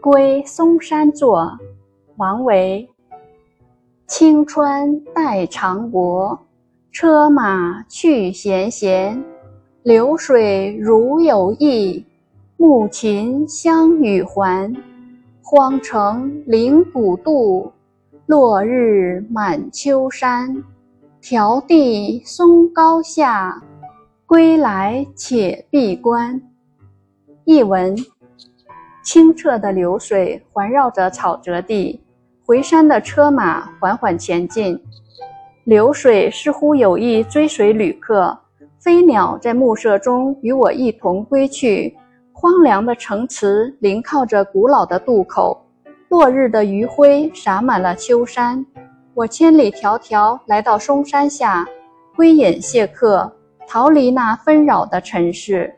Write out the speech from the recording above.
归嵩山作，王维。青川带长国，车马去闲闲。流水如有意，暮琴相与还。荒城临古渡，落日满秋山。迢递松高下，归来且闭关。译文。清澈的流水环绕着草泽地，回山的车马缓缓前进。流水似乎有意追随旅客，飞鸟在暮色中与我一同归去。荒凉的城池临靠着古老的渡口，落日的余晖洒满了秋山。我千里迢迢来到嵩山下，归隐谢客，逃离那纷扰的尘世。